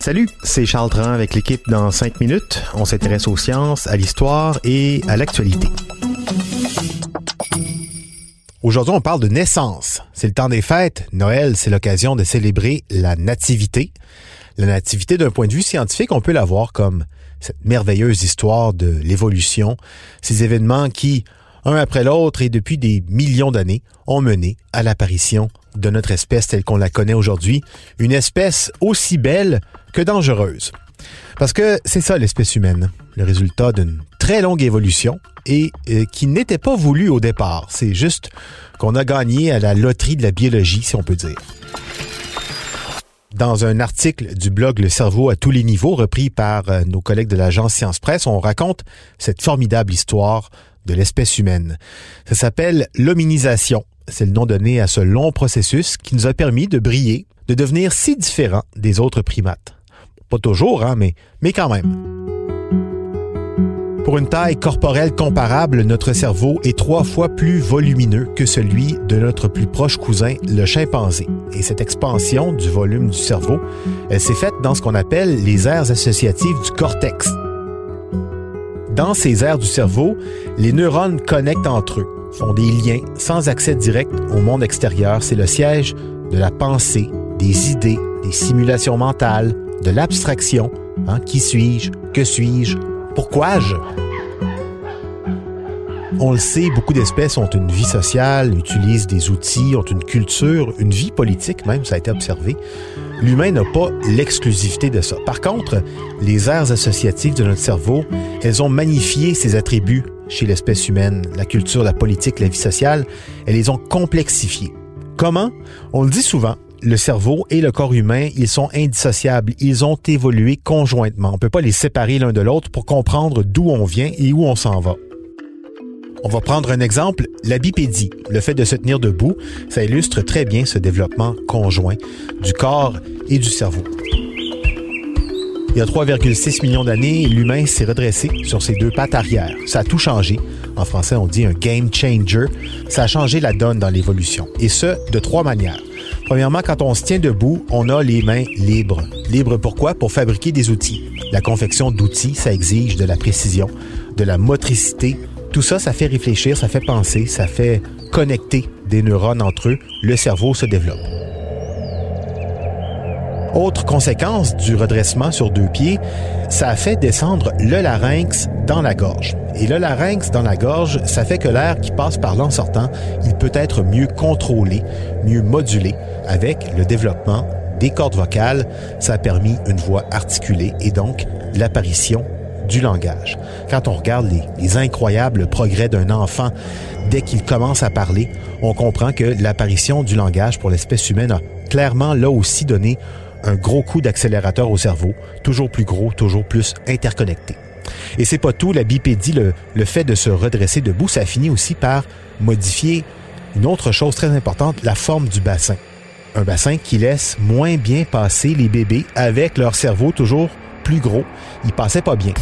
Salut, c'est Charles Tran avec l'équipe dans 5 minutes. On s'intéresse aux sciences, à l'histoire et à l'actualité. Aujourd'hui, on parle de naissance. C'est le temps des fêtes. Noël, c'est l'occasion de célébrer la nativité. La nativité, d'un point de vue scientifique, on peut la voir comme cette merveilleuse histoire de l'évolution, ces événements qui, un après l'autre et depuis des millions d'années, ont mené à l'apparition de notre espèce telle qu'on la connaît aujourd'hui, une espèce aussi belle que dangereuse. Parce que c'est ça l'espèce humaine, le résultat d'une très longue évolution et euh, qui n'était pas voulu au départ. C'est juste qu'on a gagné à la loterie de la biologie, si on peut dire. Dans un article du blog Le cerveau à tous les niveaux, repris par euh, nos collègues de l'agence Science Presse, on raconte cette formidable histoire de l'espèce humaine. Ça s'appelle l'hominisation. C'est le nom donné à ce long processus qui nous a permis de briller, de devenir si différents des autres primates. Pas toujours, hein, mais, mais quand même. Pour une taille corporelle comparable, notre cerveau est trois fois plus volumineux que celui de notre plus proche cousin, le chimpanzé. Et cette expansion du volume du cerveau, elle s'est faite dans ce qu'on appelle les aires associatives du cortex. Dans ces aires du cerveau, les neurones connectent entre eux, font des liens sans accès direct au monde extérieur. C'est le siège de la pensée, des idées, des simulations mentales, de l'abstraction. Hein? Qui suis-je? Que suis-je? Pourquoi-je? On le sait, beaucoup d'espèces ont une vie sociale, utilisent des outils, ont une culture, une vie politique même, ça a été observé. L'humain n'a pas l'exclusivité de ça. Par contre, les aires associatives de notre cerveau, elles ont magnifié ces attributs chez l'espèce humaine, la culture, la politique, la vie sociale, elles les ont complexifiés. Comment? On le dit souvent, le cerveau et le corps humain, ils sont indissociables. Ils ont évolué conjointement. On ne peut pas les séparer l'un de l'autre pour comprendre d'où on vient et où on s'en va. On va prendre un exemple, la bipédie, le fait de se tenir debout, ça illustre très bien ce développement conjoint du corps et du cerveau. Il y a 3,6 millions d'années, l'humain s'est redressé sur ses deux pattes arrière. Ça a tout changé. En français, on dit un game changer. Ça a changé la donne dans l'évolution. Et ce, de trois manières. Premièrement, quand on se tient debout, on a les mains libres. Libres pourquoi? Pour fabriquer des outils. La confection d'outils, ça exige de la précision, de la motricité. Tout ça, ça fait réfléchir, ça fait penser, ça fait connecter des neurones entre eux. Le cerveau se développe. Autre conséquence du redressement sur deux pieds, ça a fait descendre le larynx dans la gorge. Et le larynx dans la gorge, ça fait que l'air qui passe par là en sortant, il peut être mieux contrôlé, mieux modulé avec le développement des cordes vocales. Ça a permis une voix articulée et donc l'apparition du langage. Quand on regarde les, les incroyables progrès d'un enfant dès qu'il commence à parler, on comprend que l'apparition du langage pour l'espèce humaine a clairement là aussi donné un gros coup d'accélérateur au cerveau, toujours plus gros, toujours plus interconnecté. Et c'est pas tout, la bipédie, le, le fait de se redresser debout, ça finit aussi par modifier une autre chose très importante, la forme du bassin. Un bassin qui laisse moins bien passer les bébés avec leur cerveau toujours plus gros. Ils passaient pas bien.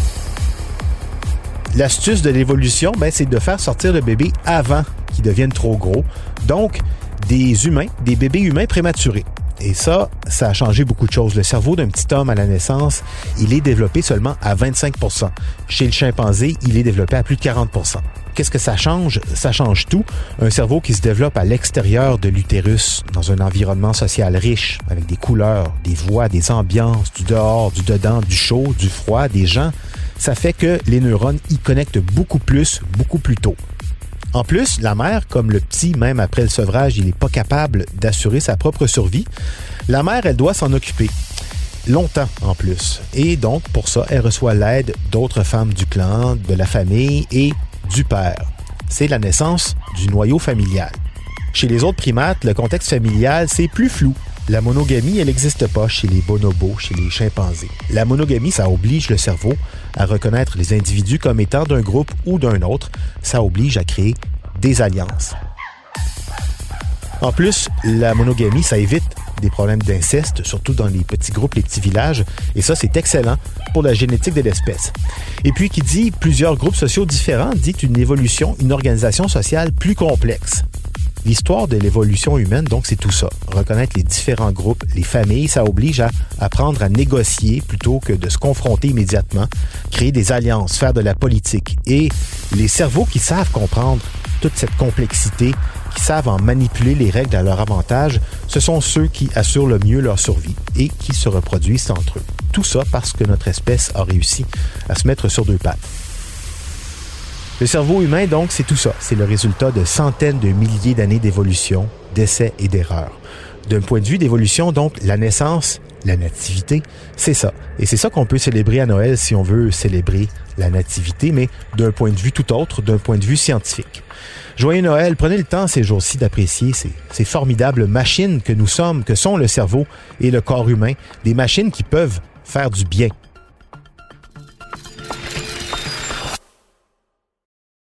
L'astuce de l'évolution, ben, c'est de faire sortir le bébé avant qu'il devienne trop gros. Donc, des humains, des bébés humains prématurés. Et ça, ça a changé beaucoup de choses. Le cerveau d'un petit homme à la naissance, il est développé seulement à 25% Chez le chimpanzé, il est développé à plus de 40% Qu'est-ce que ça change? Ça change tout. Un cerveau qui se développe à l'extérieur de l'utérus, dans un environnement social riche, avec des couleurs, des voix, des ambiances, du dehors, du dedans, du chaud, du froid, des gens, ça fait que les neurones y connectent beaucoup plus, beaucoup plus tôt. En plus, la mère, comme le petit, même après le sevrage, il n'est pas capable d'assurer sa propre survie, la mère, elle doit s'en occuper. Longtemps en plus. Et donc, pour ça, elle reçoit l'aide d'autres femmes du clan, de la famille et du père. C'est la naissance du noyau familial. Chez les autres primates, le contexte familial, c'est plus flou. La monogamie, elle n'existe pas chez les bonobos, chez les chimpanzés. La monogamie, ça oblige le cerveau à reconnaître les individus comme étant d'un groupe ou d'un autre. Ça oblige à créer des alliances. En plus, la monogamie, ça évite des problèmes d'inceste, surtout dans les petits groupes, les petits villages, et ça, c'est excellent pour la génétique de l'espèce. Et puis, qui dit plusieurs groupes sociaux différents, dit une évolution, une organisation sociale plus complexe. L'histoire de l'évolution humaine, donc, c'est tout ça. Reconnaître les différents groupes, les familles, ça oblige à apprendre à négocier plutôt que de se confronter immédiatement, créer des alliances, faire de la politique. Et les cerveaux qui savent comprendre toute cette complexité, qui savent en manipuler les règles à leur avantage, ce sont ceux qui assurent le mieux leur survie et qui se reproduisent entre eux. Tout ça parce que notre espèce a réussi à se mettre sur deux pattes. Le cerveau humain, donc, c'est tout ça. C'est le résultat de centaines de milliers d'années d'évolution, d'essais et d'erreurs. D'un point de vue d'évolution, donc, la naissance, la nativité, c'est ça. Et c'est ça qu'on peut célébrer à Noël si on veut célébrer la nativité, mais d'un point de vue tout autre, d'un point de vue scientifique. Joyeux Noël, prenez le temps ces jours-ci d'apprécier ces, formidables machines que nous sommes, que sont le cerveau et le corps humain, des machines qui peuvent faire du bien